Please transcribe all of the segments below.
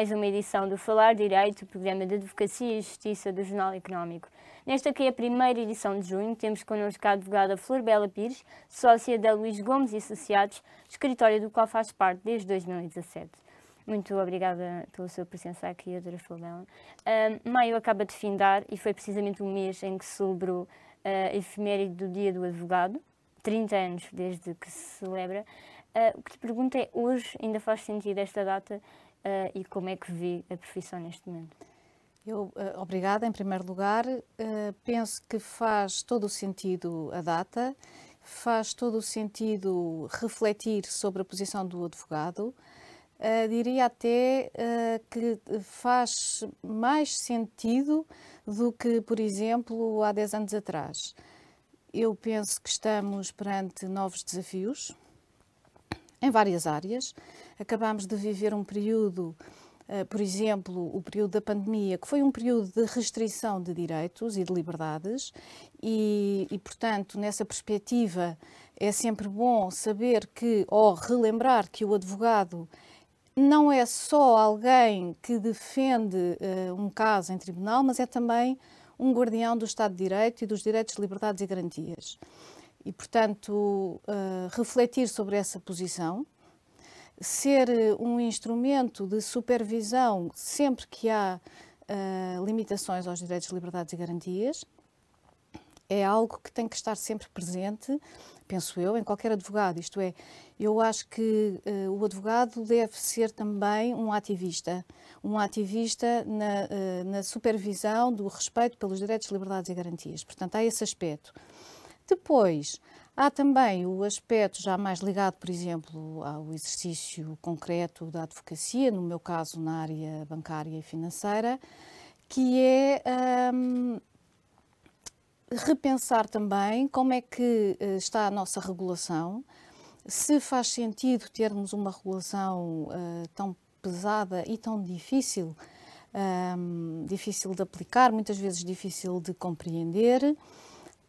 mais uma edição do Falar Direito, programa de Advocacia e Justiça do Jornal Económico. Nesta que é a primeira edição de junho, temos connosco a advogada Flor Bela Pires, sócia da Luís Gomes e Associados, escritório do qual faz parte desde 2017. Muito obrigada pela sua presença aqui, doutora Flor Bela. Maio acaba de findar e foi precisamente o mês em que celebrou uh, a efeméride do Dia do Advogado, 30 anos desde que se celebra. Uh, o que te pergunto é, hoje ainda faz sentido esta data uh, e como é que vê a profissão neste momento? Eu, uh, obrigada, em primeiro lugar. penso que faz todo o sentido a data, faz todo o sentido refletir sobre a posição do advogado. diria até que faz mais sentido do que, por exemplo, há 10 anos atrás. Eu penso que estamos perante novos desafios em várias áreas. Acabamos de viver um período, uh, por exemplo, o período da pandemia, que foi um período de restrição de direitos e de liberdades, e, e portanto, nessa perspectiva, é sempre bom saber que, ou relembrar que o advogado não é só alguém que defende uh, um caso em tribunal, mas é também um guardião do Estado de Direito e dos direitos, liberdades e garantias. E, portanto, uh, refletir sobre essa posição, ser eh, um instrumento de supervisão sempre que há uh, limitações aos direitos, liberdades e garantias, é algo que tem que estar sempre presente, penso eu, em qualquer advogado. Isto é, eu acho que uh, o advogado deve ser também um ativista, um ativista na, uh, na supervisão do respeito pelos direitos, liberdades e garantias. Portanto, há esse aspecto. Depois, há também o aspecto já mais ligado, por exemplo, ao exercício concreto da advocacia, no meu caso na área bancária e financeira, que é um, repensar também como é que eh, está a nossa regulação, se faz sentido termos uma regulação uh, tão pesada e tão difícil, um, difícil de aplicar, muitas vezes difícil de compreender.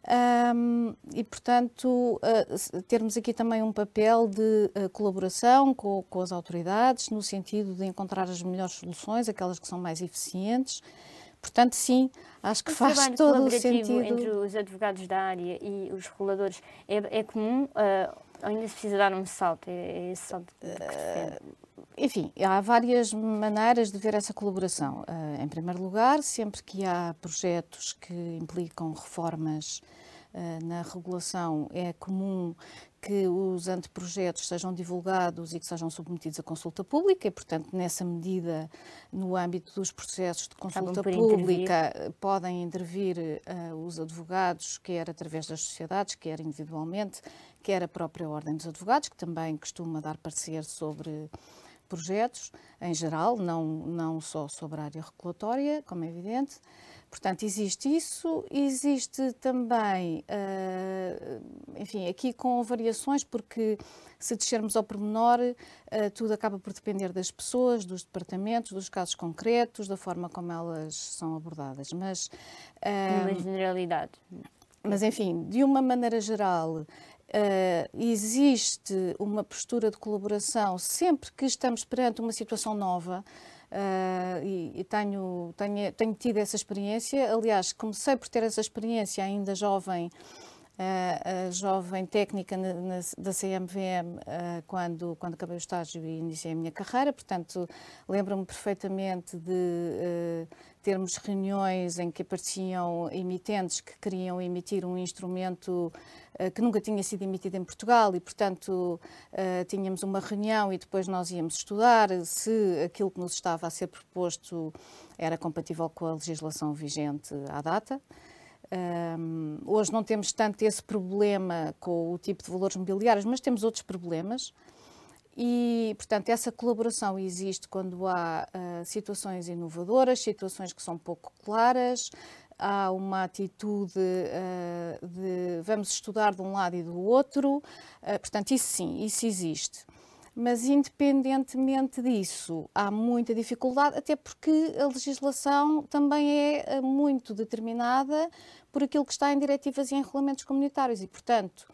Um, e, portanto, uh, termos aqui também um papel de uh, colaboração com, com, as autoridades, no sentido de encontrar as melhores soluções, aquelas que são mais eficientes. Portanto, sim, acho que o faz todo o sentido. entre os advogados da área e os reguladores é, é comum? Uh, ainda se precisa dar um salto? É, é esse salto que enfim, há várias maneiras de ver essa colaboração. Uh, em primeiro lugar, sempre que há projetos que implicam reformas uh, na regulação, é comum que os anteprojetos sejam divulgados e que sejam submetidos à consulta pública e, portanto, nessa medida, no âmbito dos processos de consulta pública, intervir. podem intervir uh, os advogados, quer através das sociedades, quer individualmente, quer a própria Ordem dos Advogados, que também costuma dar parecer sobre projetos, em geral, não, não só sobre a área regulatória, como é evidente. Portanto, existe isso, existe também, uh, enfim, aqui com variações, porque se descermos ao pormenor, uh, tudo acaba por depender das pessoas, dos departamentos, dos casos concretos, da forma como elas são abordadas. Mas. Uh, uma generalidade. Mas, enfim, de uma maneira geral, Uh, existe uma postura de colaboração sempre que estamos perante uma situação nova. Uh, e, e tenho, tenho, tenho, tido essa experiência. Aliás, comecei por ter essa experiência ainda jovem, uh, jovem técnica na, na, da CMVM, quando, quando acabei o estágio e iniciei a minha carreira. Portanto, lembro-me perfeitamente de termos reuniões em que apareciam emitentes que queriam emitir um instrumento eh, que nunca tinha sido emitido em Portugal e, portanto, eh, tínhamos uma reunião e depois nós íamos estudar se aquilo que nos estava a ser proposto era compatível com a legislação vigente à data. Um, hoje não temos tanto esse problema com o tipo de valores mobiliários, mas temos outros problemas. E, portanto, essa colaboração existe quando há uh, situações inovadoras, situações que são pouco claras, há uma atitude uh, de vamos estudar de um lado e do outro, uh, portanto, isso sim, isso existe. Mas, independentemente disso, há muita dificuldade, até porque a legislação também é muito determinada por aquilo que está em diretivas e em regulamentos comunitários e, portanto,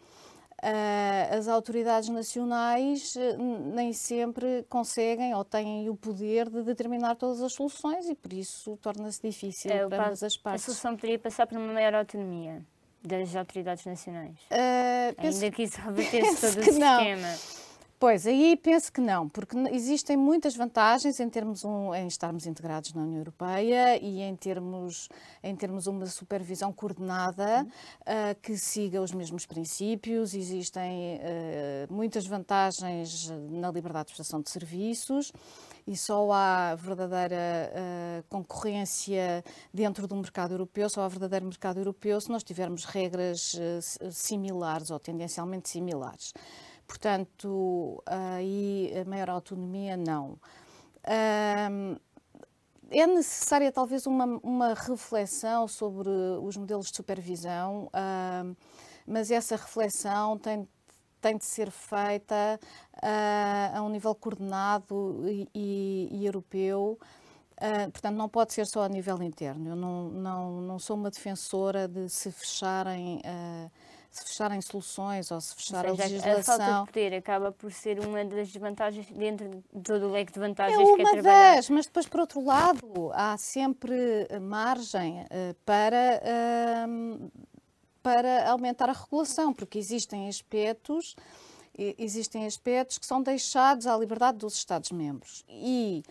Uh, as autoridades nacionais uh, nem sempre conseguem ou têm o poder de determinar todas as soluções e por isso torna-se difícil é, para ambas as partes. A solução poderia passar por uma maior autonomia das autoridades nacionais? Uh, Ainda que isso revertesse todo o sistema. Pois, aí penso que não, porque existem muitas vantagens em termos um, em estarmos integrados na União Europeia e em termos, em termos uma supervisão coordenada uh, que siga os mesmos princípios. Existem uh, muitas vantagens na liberdade de prestação de serviços e só há verdadeira uh, concorrência dentro do mercado europeu, só há verdadeiro mercado europeu se nós tivermos regras similares ou tendencialmente similares. Portanto, aí a maior autonomia não. É necessária talvez uma, uma reflexão sobre os modelos de supervisão, mas essa reflexão tem, tem de ser feita a um nível coordenado e, e, e europeu. Uh, portanto, não pode ser só a nível interno. Eu não, não, não sou uma defensora de se fecharem uh, se fecharem soluções ou se fechar ou seja, a legislação. A falta de poder acaba por ser uma das desvantagens dentro de todo o leque de vantagens é que é trabalhar. Mas depois, por outro lado, há sempre margem uh, para, uh, para aumentar a regulação, porque existem aspectos existem aspectos que são deixados à liberdade dos Estados-membros. E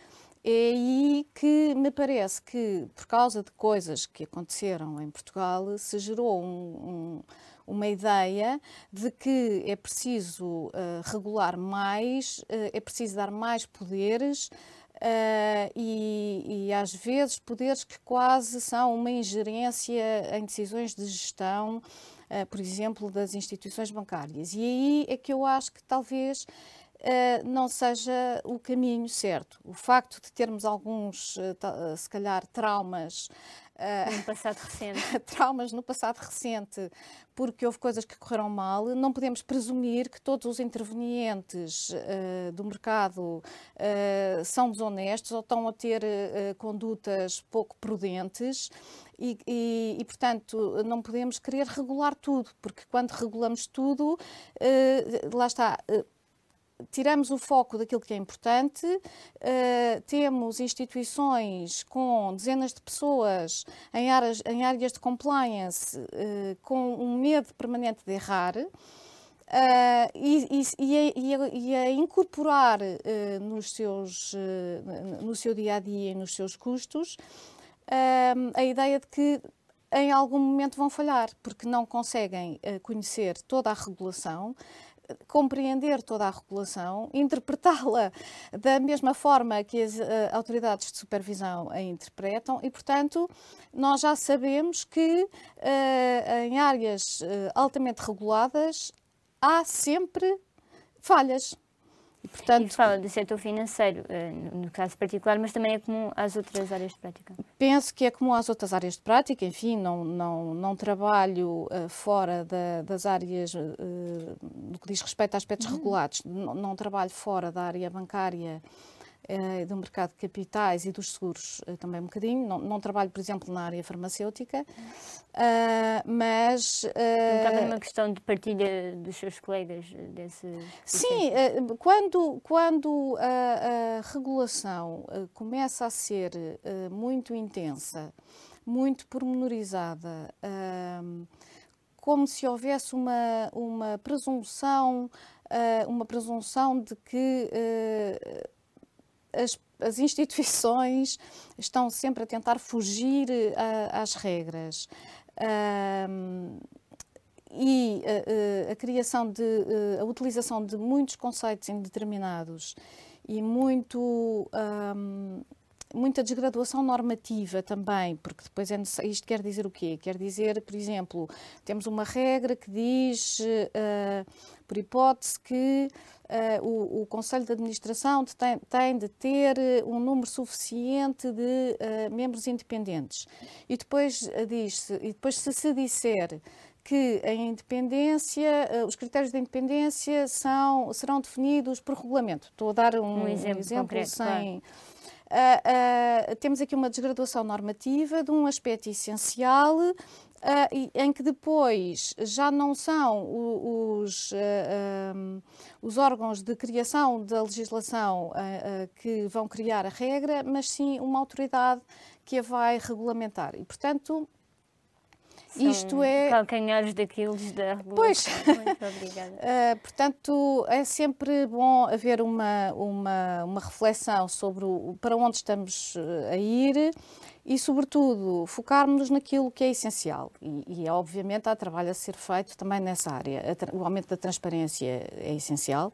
é aí que me parece que, por causa de coisas que aconteceram em Portugal, se gerou um, um uma ideia de que é preciso uh, regular mais, uh, é preciso dar mais poderes. Uh, e, e, às vezes poderes que quase são uma ingerência em decisões de gestão, uh, por exemplo, das instituições bancárias. E aí é que eu acho que talvez uh, não seja o caminho certo. O facto de termos alguns, se calhar, traumas Uh, no passado recente. traumas no passado recente, porque houve coisas que correram mal. Não podemos presumir que todos os intervenientes uh, do mercado uh, são desonestos ou estão a ter condutas pouco prudentes. E, e, e, portanto, não podemos querer regular tudo, porque quando regulamos tudo, lá está tiramos o foco daquilo que é importante, uh, temos instituições com dezenas de pessoas em áreas, em áreas de compliance uh, com um medo permanente de errar. Uh, e, e, e, a, e, a, incorporar nos seus, no seu dia a dia e nos seus custos a ideia de que em algum momento vão falhar, porque não conseguem conhecer toda a regulação, compreender toda a regulação, interpretá-la da mesma forma que as uh, autoridades de supervisão a interpretam e, portanto, nós já sabemos que uh, em áreas uh, altamente reguladas há sempre falhas. E, portanto, Isso fala do setor financeiro, eh, no caso particular, mas também é comum às outras áreas de prática? Penso que é comum às outras áreas de prática. Enfim, não, não, não trabalho uh, fora da, das áreas, uh, no que diz respeito a aspectos uhum. regulados, não, não trabalho fora da área bancária do mercado de capitais e dos seguros uh, também um bocadinho. Não, não, trabalho, por exemplo, na área farmacêutica, uh, mas... Também uma questão de partilha dos seus colegas desse... Sim, quando, quando a, a regulação começa a ser muito intensa, muito pormenorizada, como se houvesse uma, uma presunção, uma presunção de que as, as instituições estão sempre a tentar fugir a, às regras. Um, e a, a, criação de a utilização de muitos conceitos indeterminados e muito um, muita desgraduação normativa também, porque depois é isto quer dizer o quê? Quer dizer, por exemplo, temos uma regra que diz, uh, por hipótese, que uh, o, o, Conselho de Administração tem, tem, de ter eh, um número suficiente de uh, membros independentes. E depois diz-se, e depois se se disser que a independência, os critérios de independência são, serão definidos por regulamento. Estou a dar um, um exemplo, um exemplo concreto, sem. Claro uh, uh, temos aqui uma desgraduação normativa de um aspecto essencial Uh, em que depois já não são os, uh, um, os órgãos de criação da legislação uh, que vão criar a regra, mas sim uma autoridade que a vai regulamentar. E, portanto, são isto é. Calcanhares daqueles da regulação. Pois. Muito obrigada. uh, portanto, é sempre bom haver uma, uma, uma reflexão sobre o, para onde estamos a ir e, sobretudo, focarmos naquilo que é essencial. E, e, obviamente, há trabalho a ser feito também nessa área. O aumento da transparência é essencial.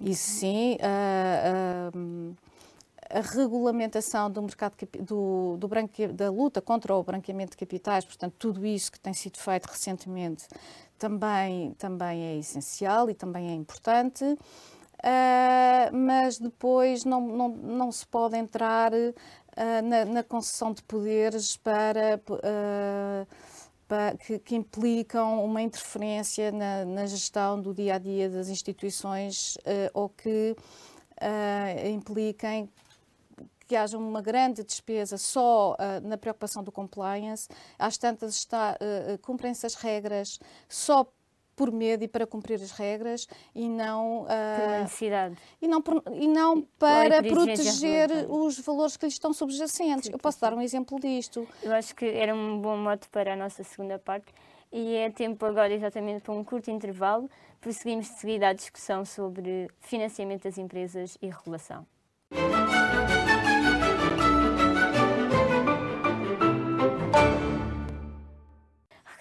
Isso sim. Uh, uh, a regulamentação do mercado do, do branque, da luta contra o branqueamento de capitais, portanto, tudo isso que tem sido feito recentemente também, também é essencial e também é importante. Uh, mas depois não, não, não se pode entrar uh, na, na, concessão de poderes para, uh, para que, que, implicam uma interferência na, na, gestão do dia a dia das instituições ou que impliquem que haja uma grande despesa só uh, na preocupação do compliance, às tantas está, uh, cumprem-se as regras só por medo e para cumprir as regras e não uh, necessidade e não por, e não para proteger os valores que lhes estão subjacentes. Sim, Eu posso sim. dar um exemplo disto. Eu acho que era um bom mote para a nossa segunda parte e é tempo agora exatamente para um curto intervalo. Prosseguimos de seguida a discussão sobre financiamento das empresas e regulação.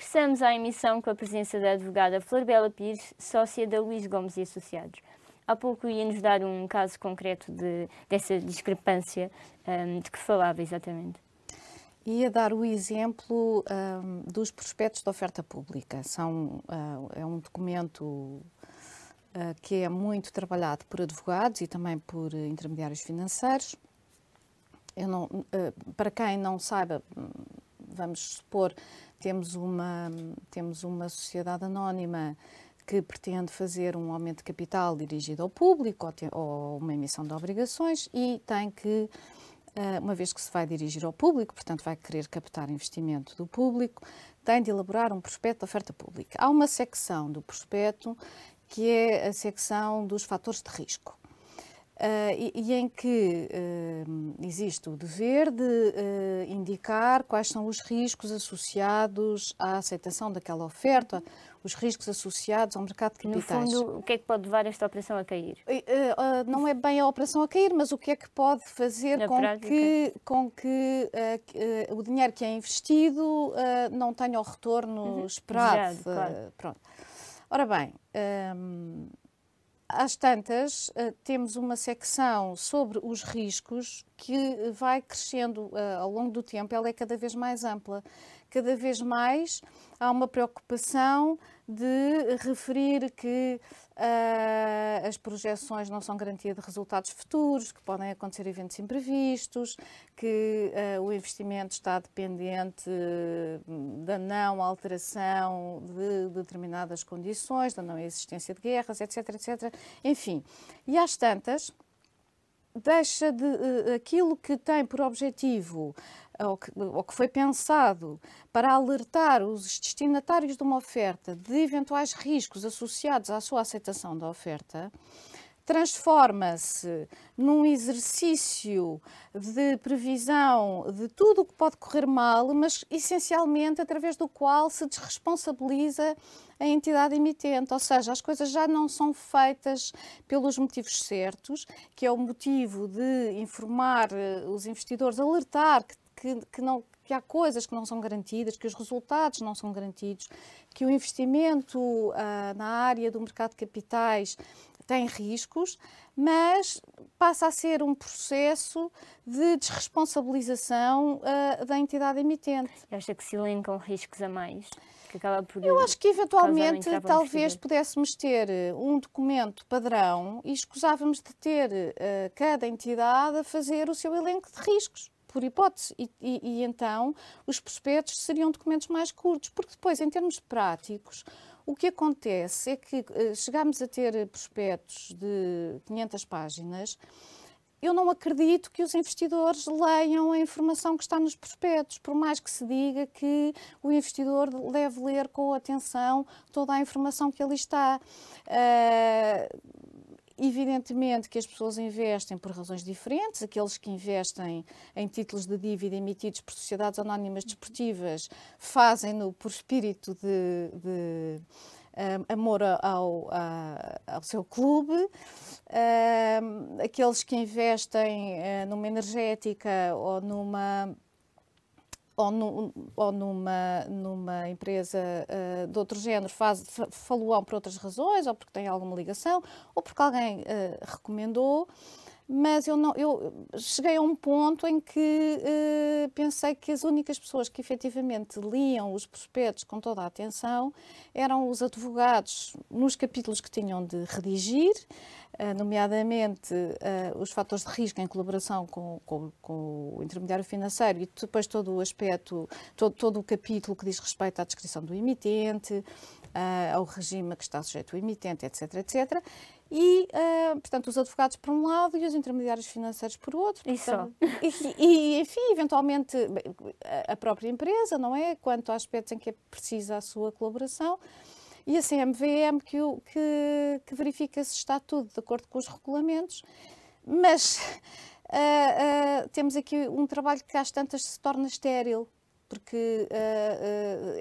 Regressamos à emissão com a presença da advogada Flor Bela Pires, sócia da Luís Gomes e Associados. Há pouco ia-nos dar um caso concreto de, dessa discrepância um, de que falava exatamente. Ia dar o exemplo um, dos prospectos de oferta pública. São, uh, é um documento uh, que é muito trabalhado por advogados e também por intermediários financeiros. Não, uh, para quem não saiba, vamos supor, temos uma, temos uma sociedade anónima que pretende fazer um aumento de capital dirigido ao público ou, te, ou uma emissão de obrigações e tem que, eh, uma vez que se vai dirigir ao público, portanto vai querer captar investimento do público, tem de elaborar um prospecto de oferta pública. Há uma secção do prospecto que é a secção dos fatores de risco. Uh, e, e, em que uh, existe o dever de uh, indicar quais são os riscos associados à aceitação daquela oferta, os riscos associados ao mercado de capitais. No fundo, o que é que pode levar esta operação a cair? não é bem a operação a cair, mas o que é que pode fazer com que, com que o dinheiro que é investido não tenha o retorno uhum. esperado. Claro. Pronto. Ora bem, um, às tantas, eh, temos uma secção sobre os riscos que vai crescendo eh, ao longo do tempo, ela é cada vez mais ampla. Cada vez mais há uma preocupação de referir que uh, as projeções não são garantia de resultados futuros, que podem acontecer eventos imprevistos, que uh, o investimento está dependente da não alteração de determinadas condições, da não existência de guerras, etc, etc. Enfim, e às tantas, deixa de uh, aquilo que tem por objetivo ou que, ou que foi pensado para alertar os destinatários de uma oferta de eventuais riscos associados à sua aceitação da oferta, transforma-se num exercício de previsão de tudo o que pode correr mal, mas essencialmente através do qual se desresponsabiliza a entidade emitente, ou seja, as coisas já não são feitas pelos motivos certos, que é o motivo de informar eh, os investidores, alertar que que, que, não, que há coisas que não são garantidas, que os resultados não são garantidos, que o investimento uh, na área do mercado de capitais tem riscos, mas passa a ser um processo de desresponsabilização uh, da entidade emitente. Acha que se elencam riscos a mais? Que acaba por Eu acho que eventualmente talvez pudéssemos ter um documento padrão e escusávamos de ter uh, cada entidade a fazer o seu elenco de riscos por hipótese. E, e, e, então os prospectos seriam documentos mais curtos, porque depois, em termos práticos, o que acontece é que uh, chegamos a ter prospectos de 500 páginas eu não acredito que os investidores leiam a informação que está nos prospectos, por mais que se diga que o investidor deve ler com atenção toda a informação que ali está. Uh, Evidentemente que as pessoas investem por razões diferentes. Aqueles que investem em títulos de dívida emitidos por sociedades anónimas desportivas fazem-no por espírito de, de um, amor ao, ao, seu clube. Um, aqueles que investem uh, numa energética ou numa ou, no, ou numa, numa empresa uh, de outro género faz, falam por outras razões, ou porque tem alguma ligação, ou porque alguém uh, recomendou mas eu, não, eu cheguei a um ponto em que uh, pensei que as únicas pessoas que efetivamente liam os prospectos com toda a atenção eram os advogados nos capítulos que tinham de redigir, uh, nomeadamente uh, os fatores de risco em colaboração com, com, com, o intermediário financeiro e depois todo o aspecto, todo, todo o capítulo que diz respeito à descrição do emitente, ao regime que está sujeito o emitente, etc, etc e, uh, portanto, os advogados por um lado e os intermediários financeiros por outro. E só. E, e, enfim, eventualmente a própria empresa, não é? Quanto a aspectos em que é precisa a sua colaboração. E a CMVM que, que, que verifica se está tudo de acordo com os regulamentos. Mas uh, uh, temos aqui um trabalho que às tantas se torna estéril, porque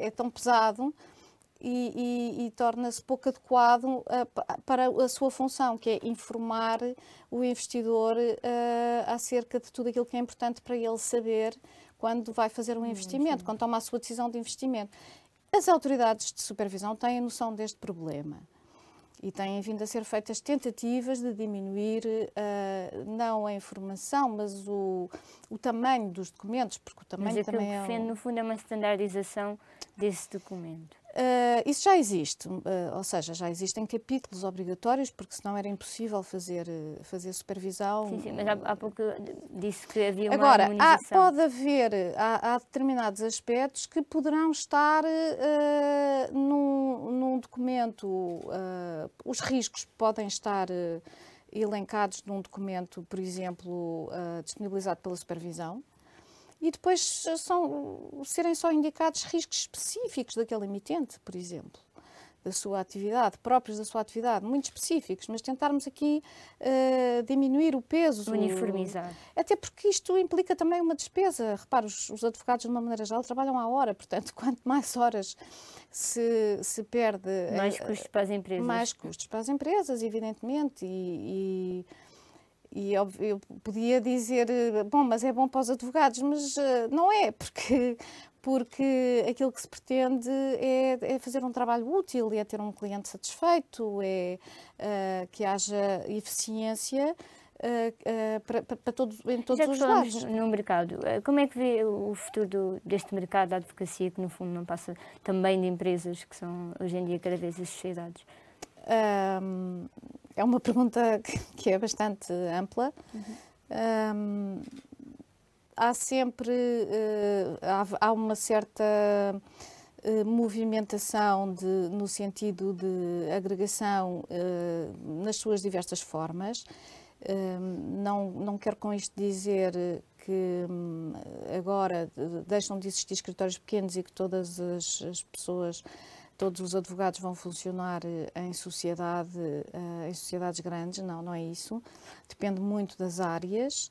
é tão pesado e, e, e torna-se pouco adequado uh, para a sua função, que é informar o investidor uh, acerca de tudo aquilo que é importante para ele saber quando vai fazer um investimento, quando toma a sua decisão de investimento. As autoridades de supervisão têm noção deste problema e têm vindo a ser feitas tentativas de diminuir uh, não a informação, mas o, o tamanho dos documentos, porque o tamanho mas também que é. Defende, no fundo, é uma standardização desse documento. Uh, isso já existe, uh, ou seja, já existem capítulos obrigatórios, porque senão era impossível fazer, uh, fazer supervisão. Sim, sim, mas há, há, pouco disse que havia uma Agora, há, pode haver, há, há, determinados aspectos que poderão estar num, num, documento, os riscos podem estar elencados num documento, por exemplo, disponibilizado pela supervisão e depois são, serem só indicados riscos específicos daquele emitente, por exemplo, da sua atividade, próprios da sua atividade, muito específicos, mas tentarmos aqui uh, diminuir o peso. Uniformizar. O, até porque isto implica também uma despesa. Repara, os, os, advogados, de uma maneira geral, trabalham à hora, portanto, quanto mais horas se, se perde. Mais uh, custos para as empresas. Mais custos para as empresas, evidentemente, e, e e eu, eu, podia dizer, bom, mas é bom para os advogados, mas uh, não é, porque, porque aquilo que se pretende é, é, fazer um trabalho útil, é ter um cliente satisfeito, é uh, que haja eficiência. Uh, para, para todos, em todos Já os lados. no mercado, como é que vê o futuro deste mercado da advocacia, que no fundo não passa também de empresas que são hoje em dia cada vez as sociedades? Um, é uma pergunta que é bastante ampla. Uhum. Um, há sempre uh, há, há, uma certa uh, movimentação de, no sentido de agregação uh, nas suas diversas formas. não, não quero com isto dizer que um, agora deixam de existir escritórios pequenos e que todas as, as pessoas todos os advogados vão funcionar eh, em sociedade, eh, em sociedades grandes, não, não é isso. Depende muito das áreas.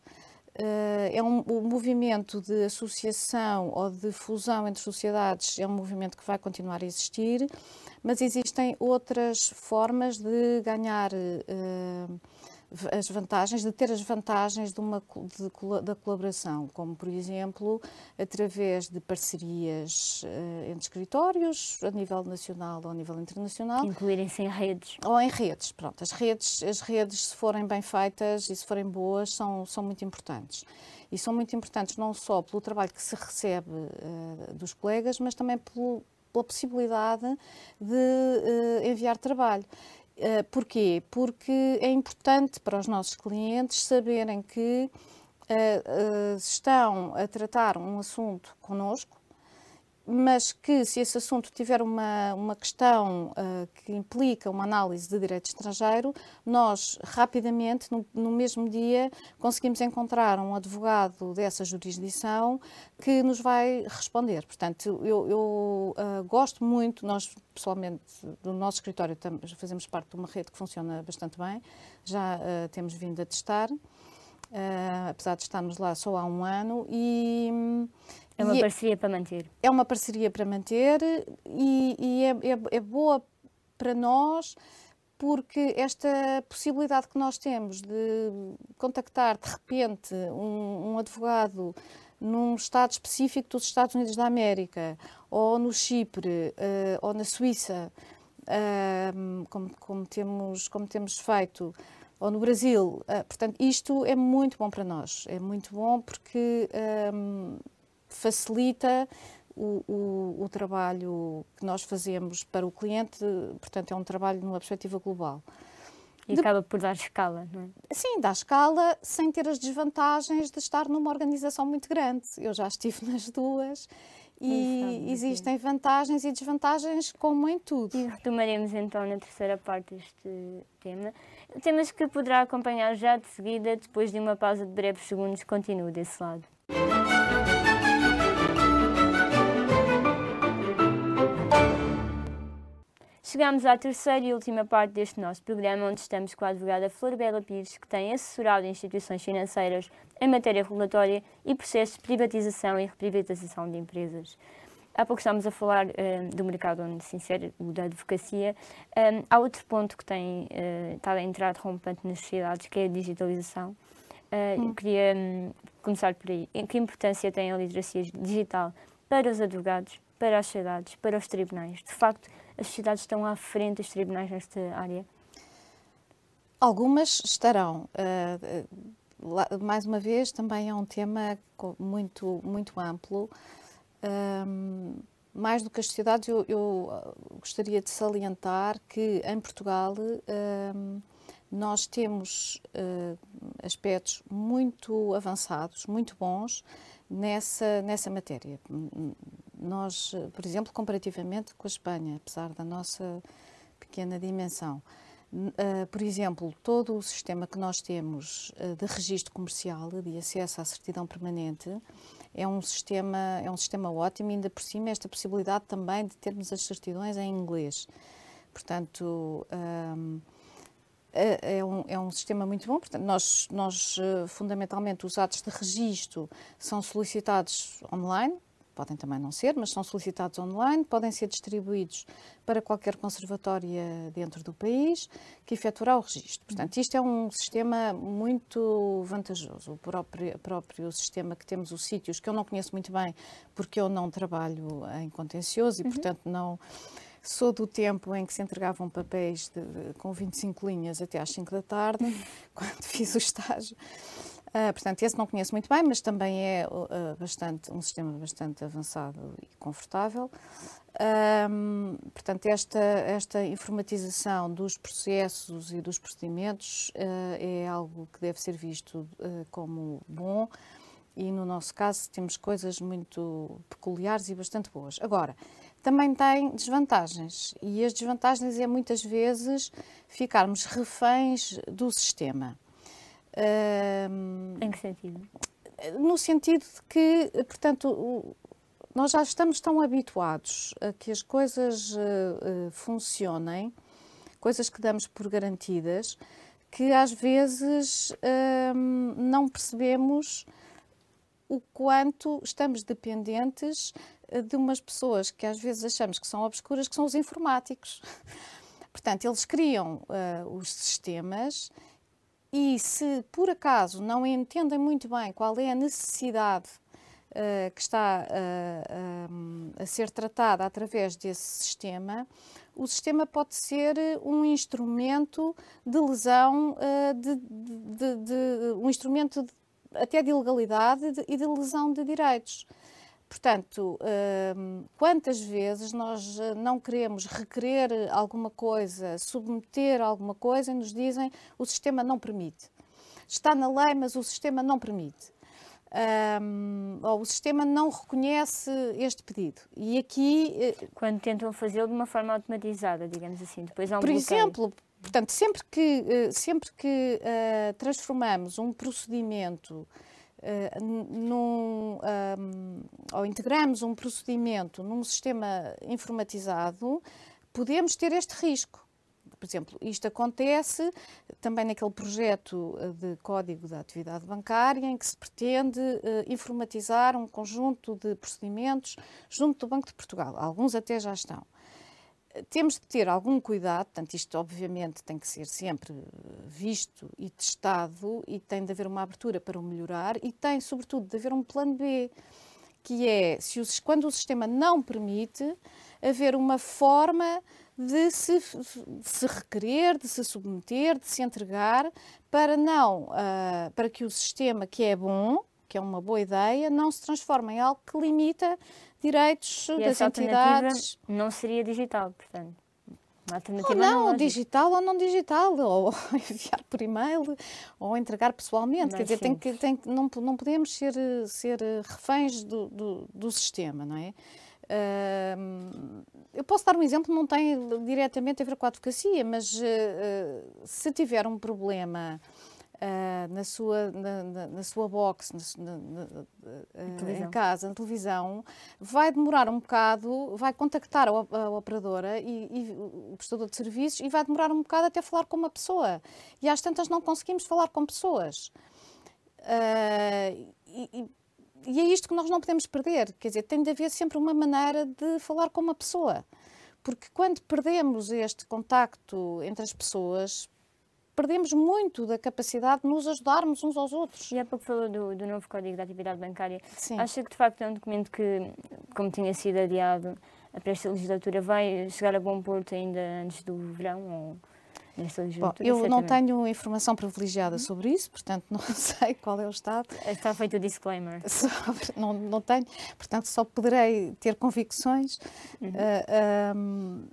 Eh, é um, o movimento de associação ou de fusão entre sociedades é um movimento que vai continuar a existir, mas existem outras formas de ganhar as vantagens, de ter as vantagens de uma, de, da colaboração, como por exemplo através de parcerias uh, entre escritórios a nível nacional ou a nível internacional. Incluírem-se em redes. Ou em redes, pronto. As redes, as redes se forem bem feitas e se forem boas, são, são muito importantes. E são muito importantes não só pelo trabalho que se recebe uh, dos colegas, mas também pelo, pela possibilidade de uh, enviar trabalho. Uh, porquê? Porque é importante para os nossos clientes saberem que uh, uh, estão a tratar um assunto connosco mas que se esse assunto tiver uma, uma questão uh, que implica uma análise de direito estrangeiro, nós rapidamente, no, no, mesmo dia, conseguimos encontrar um advogado dessa jurisdição que nos vai responder. Portanto, eu, eu uh, gosto muito, nós pessoalmente do nosso escritório fazemos parte de uma rede que funciona bastante bem, já uh, temos vindo a testar. Apesar de estarmos lá só há um ano, e, é uma e é parceria para manter. É uma parceria para manter e, e é, é, é, boa para nós porque esta possibilidade que nós temos de contactar de repente um, um advogado num estado específico dos Estados Unidos da América ou no Chipre uh, ou na Suíça, uh, como, como, temos, como temos feito, ou no Brasil. Uh, portanto, isto é muito bom para nós. É muito bom porque facilita o, o, o, trabalho que nós fazemos para o cliente, portanto, é um trabalho numa perspectiva global. E de... acaba por dar escala, não é? Sim, dá escala sem ter as desvantagens de estar numa organização muito grande. Eu já estive nas duas e existem vantagens e desvantagens como em tudo. E retomaremos então na terceira parte deste tema. Temas que poderá acompanhar já de seguida, depois de uma pausa de breves segundos, continue desse lado. Chegamos à terceira e última parte deste nosso programa, onde estamos com a advogada Flor Bela Pires, que tem assessorado instituições financeiras em matéria regulatória e processos de privatização e reprivatização de empresas. Há pouco estávamos a falar uh, do mercado onde se insere o da advocacia. Um, há outro ponto que tem uh, estado a entrar rompante nas sociedades, que é a digitalização. Uh, hum. Eu queria um, começar por aí. Que importância tem a literacia digital para os advogados, para as sociedades, para os tribunais? De facto, as sociedades estão à frente dos tribunais nesta área? Algumas estarão. Uh, mais uma vez, também é um tema muito, muito amplo. Um, mais do que as sociedades, eu, eu, gostaria de salientar que em Portugal um, nós temos uh, aspectos muito avançados, muito bons nessa, nessa matéria. Nós, por exemplo, comparativamente com a Espanha, apesar da nossa pequena dimensão, Uh, por exemplo, todo o sistema que nós temos uh, de registro comercial, de acesso à certidão permanente, é um sistema, é um sistema ótimo e ainda por cima esta possibilidade também de termos as certidões em inglês. Portanto, é, é, um, é um sistema muito bom. Portanto, nós, nós, fundamentalmente, os atos de registro são solicitados online, podem também não ser, mas são solicitados online, podem ser distribuídos para qualquer conservatória dentro do país que efetuará o registro. Portanto, isto é um sistema muito vantajoso. O próprio, próprio sistema que temos, os sítios, que eu não conheço muito bem, porque eu não trabalho em contencioso e, uhum. portanto, não sou do tempo em que se entregavam papéis de, de, com 25 linhas até às 5 da tarde, quando fiz o estágio. Uh, portanto, esse não conheço muito bem, mas também é uh, bastante, um sistema bastante avançado e confortável. Um, portanto, esta, esta informatização dos processos e dos procedimentos uh, é algo que deve ser visto como bom e, no nosso caso, temos coisas muito peculiares e bastante boas. Agora, também tem desvantagens e as desvantagens é muitas vezes ficarmos reféns do sistema. Uh, em que sentido? No sentido de que, portanto, nós já estamos tão habituados a que as coisas uh, uh, funcionem, coisas que damos por garantidas, que às vezes uh, não percebemos o quanto estamos dependentes eh, de umas pessoas que às vezes achamos que são obscuras, que são os informáticos. Portanto, eles criam os sistemas e se por acaso não entendem muito bem qual é a necessidade uh, que está uh, a ser tratada através desse sistema, o sistema pode ser um instrumento de lesão, de, de, de, um instrumento até de ilegalidade e de lesão de direitos. Portanto, quantas vezes nós não queremos requerer alguma coisa, submeter alguma coisa e nos dizem o sistema não permite. Está na lei, mas o sistema não permite. um, ou o sistema não reconhece este pedido. E aqui. Eh, Quando tentam fazê-lo de uma forma automatizada, digamos assim, depois há um Por bloqueio. exemplo, portanto, sempre que, eh, sempre que uh, transformamos um procedimento num, um, ou integramos um procedimento num sistema informatizado, podemos ter este risco. Por exemplo, isto acontece também naquele projeto eh, de código da atividade bancária em que se pretende uh, informatizar um conjunto de procedimentos junto do Banco de Portugal. Alguns até já estão. Temos de ter algum cuidado, portanto, isto obviamente tem que ser sempre visto e testado e tem de haver uma abertura para o melhorar e tem, sobretudo, de haver um plano B, que é, se o, quando o sistema não permite, haver uma forma de se, se requerer, de se submeter, de se entregar, para não, uh, para que o sistema que é bom, que é uma boa ideia, não se transforme em algo que limita direitos e das entidades. Não seria digital, portanto. Ou não, não digital ou não digital, ou enviar por e-mail, ou entregar pessoalmente. Quer dizer, tem que, tem, não, não podemos ser, ser reféns do, do, do sistema, não é? Uh, eu posso dar um exemplo, não tem diretamente a ver com a advocacia, mas uh, se tiver um problema uh, na, sua, na, na, na, sua box, na, em casa, na televisão, vai demorar um bocado, vai contactar a, a operadora e, e, o prestador de serviços e vai demorar um bocado até falar com uma pessoa. E às tantas não conseguimos falar com pessoas. e, e é isto que nós não podemos perder. Quer dizer, tem de haver sempre uma maneira de falar com uma pessoa. Porque quando perdemos este contacto entre as pessoas, perdemos muito da capacidade de nos ajudarmos uns aos outros. E há pouco falou do, do novo Código de Atividade Bancária. Sim. Acha que de facto é um documento que, como tinha sido adiado para esta legislatura, vai chegar a bom porto ainda antes do verão? Ou? Bom, eu não tenho informação privilegiada sobre isso, portanto não sei qual é o estado. Está feito o disclaimer. Sobre, não, não tenho, portanto só poderei ter convicções. Uhum. Uh, ah, um,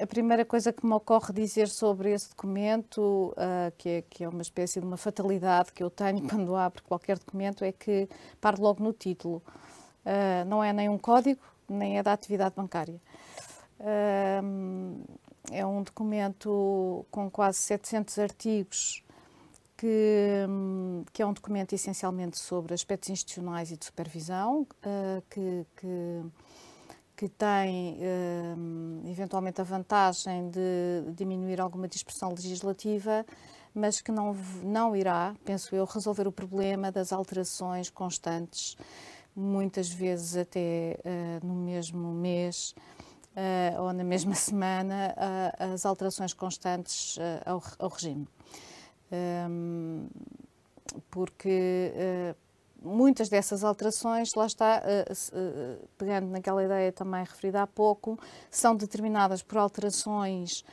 a primeira coisa que me ocorre dizer sobre esse documento, uh, que, é, que é uma espécie de uma fatalidade que eu tenho quando abro qualquer documento, é que paro logo no título. Uh, não é nem um código, nem é da atividade bancária. Uh, é um documento com quase 700 artigos, que, que, é um documento essencialmente sobre aspectos institucionais e de supervisão, uh, que, que, que, tem uh, eventualmente a vantagem de diminuir alguma dispersão legislativa, mas que não, não irá, penso eu, resolver o problema das alterações constantes, muitas vezes até uh, no mesmo mês uh, ou na mesma semana uh, as alterações constantes ao, ao, regime. Um, porque muitas dessas alterações, lá está, pegando naquela ideia também referida há pouco, são determinadas por alterações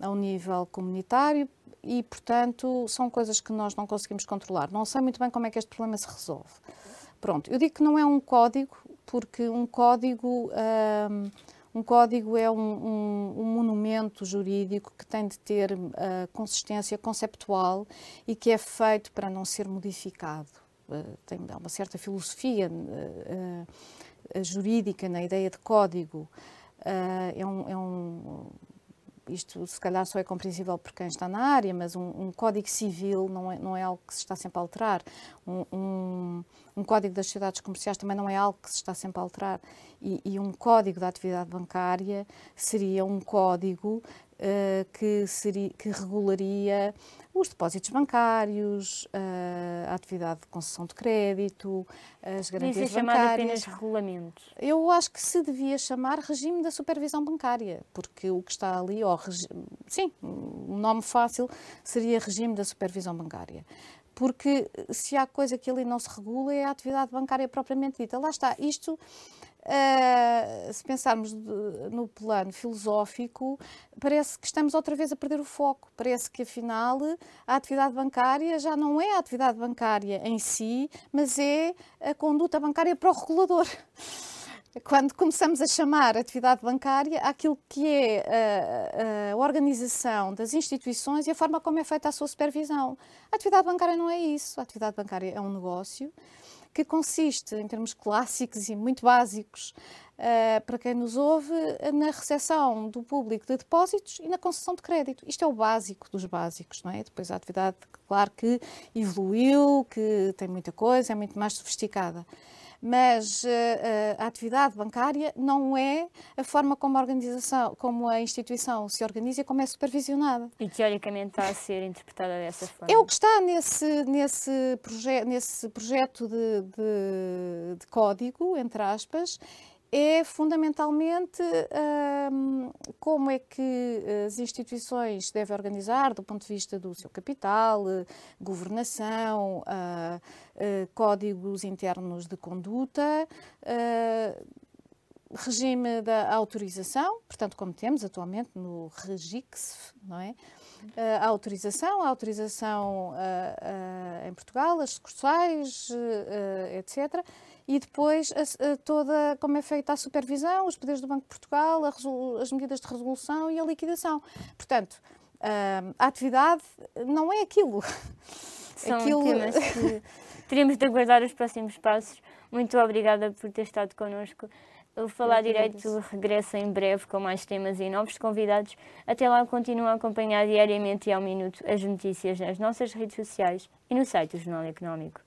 ao nível comunitário e, portanto, são coisas que nós não conseguimos controlar. Não sei muito bem como é que este problema se resolve. Pronto, eu digo que não é um código, porque um código. Um, um código é um, um, um, monumento jurídico que tem de ter uh, consistência conceptual e que é feito para não ser modificado. Uh, tem uma certa filosofia uh, jurídica na ideia de código. é um, é um isto se calhar só é compreensível por quem está na área, mas um, um código civil não é, não é algo que se está sempre a alterar. Um, um, um, código das sociedades comerciais também não é algo que se está sempre a alterar. E, e um código da atividade bancária seria um código que, seria, que regularia os depósitos bancários, uh, a atividade de concessão de crédito, as garantias devia bancárias. chamado apenas regulamento? Eu acho que se devia chamar regime da supervisão bancária, porque o que está ali, regi... sim, um nome fácil seria regime da supervisão bancária porque se há coisa que ali não se regula é a atividade bancária propriamente dita. Lá está, isto Uh, se pensarmos de, no plano filosófico, parece que estamos outra vez a perder o foco. Parece que, afinal, a atividade bancária já não é a atividade bancária em si, mas é a conduta bancária para o regulador. Quando começamos a chamar atividade bancária aquilo que é a, a, organização das instituições e a forma como é feita a sua supervisão. A atividade bancária não é isso. A atividade bancária é um negócio que consiste, em termos clássicos e muito básicos, uh, para quem nos ouve, na recepção do público de depósitos e na concessão de crédito. Isto é o básico dos básicos, não é? Depois a atividade, claro que evoluiu, que tem muita coisa, é muito mais sofisticada mas uh, a atividade bancária não é a forma como a organização, como a instituição se organiza e como é supervisionada. E teoricamente está a ser interpretada dessa forma. É o que está nesse, nesse, proje nesse projeto de, de, de código, entre aspas, é fundamentalmente um, como é que as instituições devem organizar do ponto de vista do seu capital, governação, uh, uh, códigos internos de conduta, uh, regime da autorização, portanto, como temos atualmente no REGIX, não é? a autorização, a autorização em Portugal, as sucursais, etc e depois a, a toda como é feita a supervisão, os poderes do Banco de Portugal, as medidas de resolução e a liquidação. Portanto, a atividade não é aquilo. São aquilo... temas que teremos de aguardar os próximos passos. Muito obrigada por ter estado connosco. O Falar Direito regressa em breve com mais temas e novos convidados. Até lá, continua a acompanhar diariamente e ao minuto as notícias nas nossas redes sociais e no site do Jornal Económico.